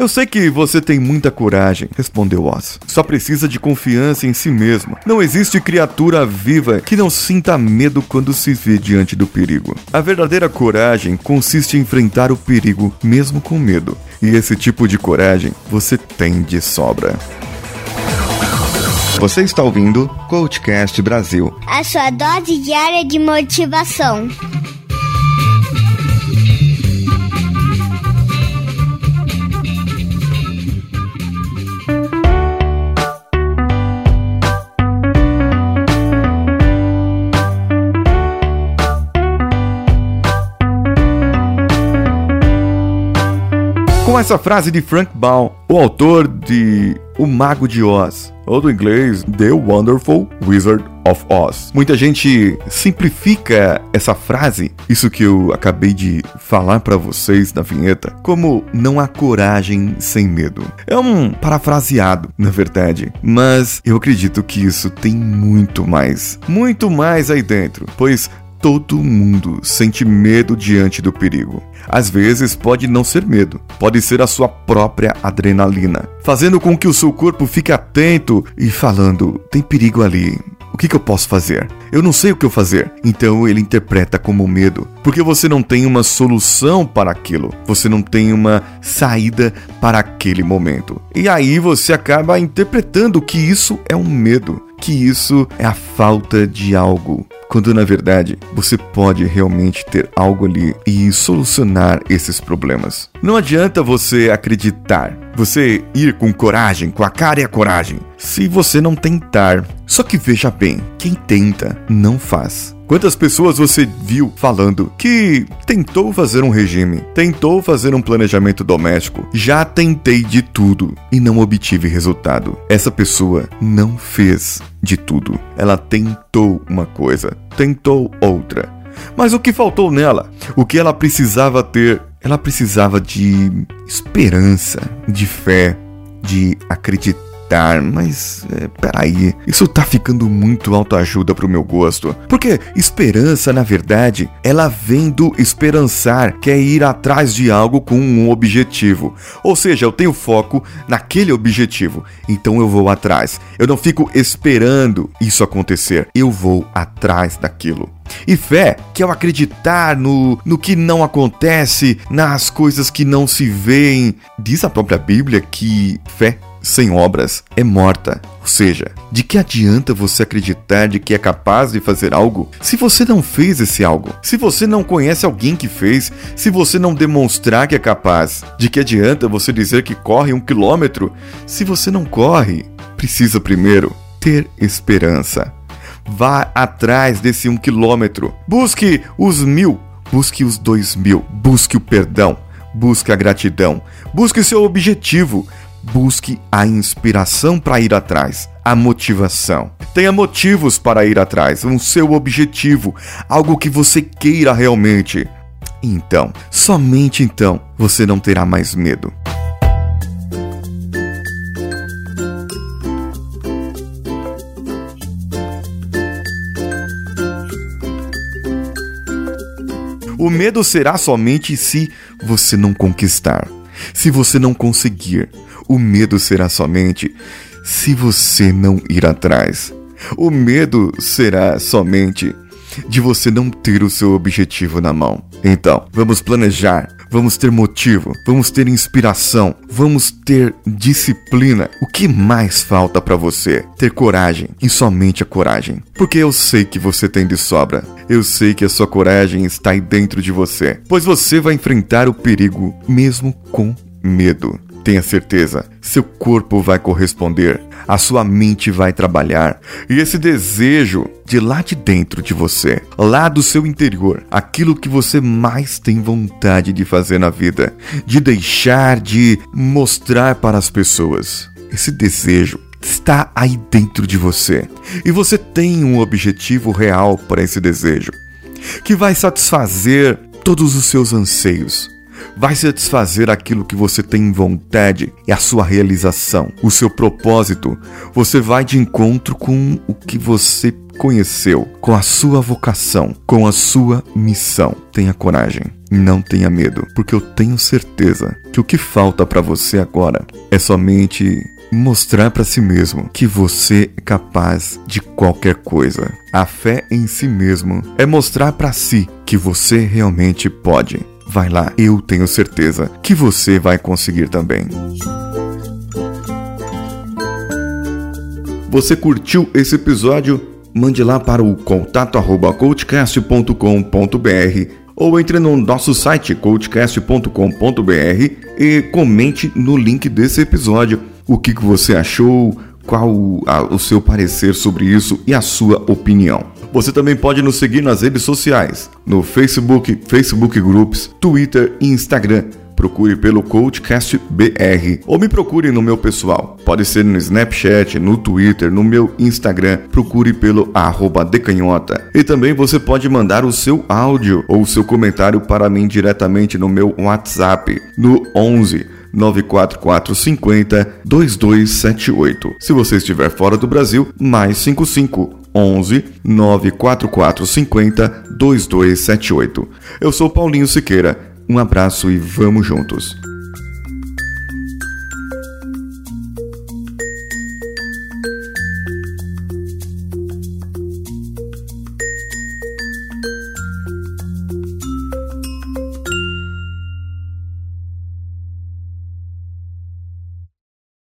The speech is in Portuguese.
Eu sei que você tem muita coragem, respondeu Oz. Só precisa de confiança em si mesmo. Não existe criatura viva que não sinta medo quando se vê diante do perigo. A verdadeira coragem consiste em enfrentar o perigo mesmo com medo. E esse tipo de coragem você tem de sobra. Você está ouvindo Coachcast Brasil. A sua dose diária de motivação. Essa frase de Frank Baum, o autor de O Mago de Oz, ou do inglês The Wonderful Wizard of Oz. Muita gente simplifica essa frase, isso que eu acabei de falar para vocês na vinheta, como não há coragem sem medo. É um parafraseado, na verdade, mas eu acredito que isso tem muito mais, muito mais aí dentro, pois Todo mundo sente medo diante do perigo. Às vezes pode não ser medo, pode ser a sua própria adrenalina, fazendo com que o seu corpo fique atento e falando: tem perigo ali. O que, que, eu posso fazer? Eu não sei o que eu fazer. Então ele interpreta como medo, porque você não tem uma solução para aquilo, você não tem uma saída para aquele momento. E aí você acaba interpretando que isso é um medo, que isso é a falta de algo, quando na verdade você pode realmente ter algo ali e solucionar esses problemas. Não adianta você acreditar, você ir com coragem, com a cara e a coragem, se você não tentar. Só que veja bem, quem tenta não faz. Quantas pessoas você viu falando que tentou fazer um regime, tentou fazer um planejamento doméstico, já tentei de tudo e não obtive resultado? Essa pessoa não fez de tudo. Ela tentou uma coisa, tentou outra. Mas o que faltou nela? O que ela precisava ter? Ela precisava de esperança, de fé, de acreditar mas é, peraí, isso tá ficando muito autoajuda pro meu gosto. Porque esperança, na verdade, ela vem do esperançar, que é ir atrás de algo com um objetivo. Ou seja, eu tenho foco naquele objetivo, então eu vou atrás. Eu não fico esperando isso acontecer, eu vou atrás daquilo. E fé, que é o acreditar no, no que não acontece, nas coisas que não se veem. Diz a própria Bíblia que fé sem obras é morta. Ou seja, de que adianta você acreditar de que é capaz de fazer algo se você não fez esse algo? Se você não conhece alguém que fez? Se você não demonstrar que é capaz? De que adianta você dizer que corre um quilômetro se você não corre? Precisa primeiro ter esperança. Vá atrás desse um quilômetro. Busque os mil. Busque os dois mil. Busque o perdão. Busque a gratidão. Busque o seu objetivo. Busque a inspiração para ir atrás, a motivação. Tenha motivos para ir atrás, um seu objetivo, algo que você queira realmente. Então, somente então, você não terá mais medo. O medo será somente se você não conquistar, se você não conseguir, o medo será somente se você não ir atrás. O medo será somente de você não ter o seu objetivo na mão. Então, vamos planejar, vamos ter motivo, vamos ter inspiração, vamos ter disciplina. O que mais falta para você? Ter coragem e somente a coragem. Porque eu sei que você tem de sobra. Eu sei que a sua coragem está aí dentro de você, pois você vai enfrentar o perigo mesmo com medo. Tenha certeza, seu corpo vai corresponder, a sua mente vai trabalhar e esse desejo de lá de dentro de você, lá do seu interior, aquilo que você mais tem vontade de fazer na vida, de deixar de mostrar para as pessoas. Esse desejo está aí dentro de você e você tem um objetivo real para esse desejo que vai satisfazer todos os seus anseios vai satisfazer aquilo que você tem vontade e a sua realização, o seu propósito. Você vai de encontro com o que você conheceu, com a sua vocação, com a sua missão. Tenha coragem. Não tenha medo, porque eu tenho certeza que o que falta para você agora é somente mostrar para si mesmo que você é capaz de qualquer coisa. A fé em si mesmo é mostrar para si que você realmente pode. Vai lá, eu tenho certeza que você vai conseguir também. Você curtiu esse episódio? Mande lá para o contato@coachcast.com.br ou entre no nosso site coachcast.com.br e comente no link desse episódio o que, que você achou, qual a, o seu parecer sobre isso e a sua opinião. Você também pode nos seguir nas redes sociais, no Facebook, Facebook Groups, Twitter e Instagram. Procure pelo Coachcast BR ou me procure no meu pessoal. Pode ser no Snapchat, no Twitter, no meu Instagram. Procure pelo arroba decanhota. E também você pode mandar o seu áudio ou o seu comentário para mim diretamente no meu WhatsApp no 11 94450 2278. Se você estiver fora do Brasil, mais 55 11 94450 2278. Eu sou Paulinho Siqueira. Um abraço e vamos juntos.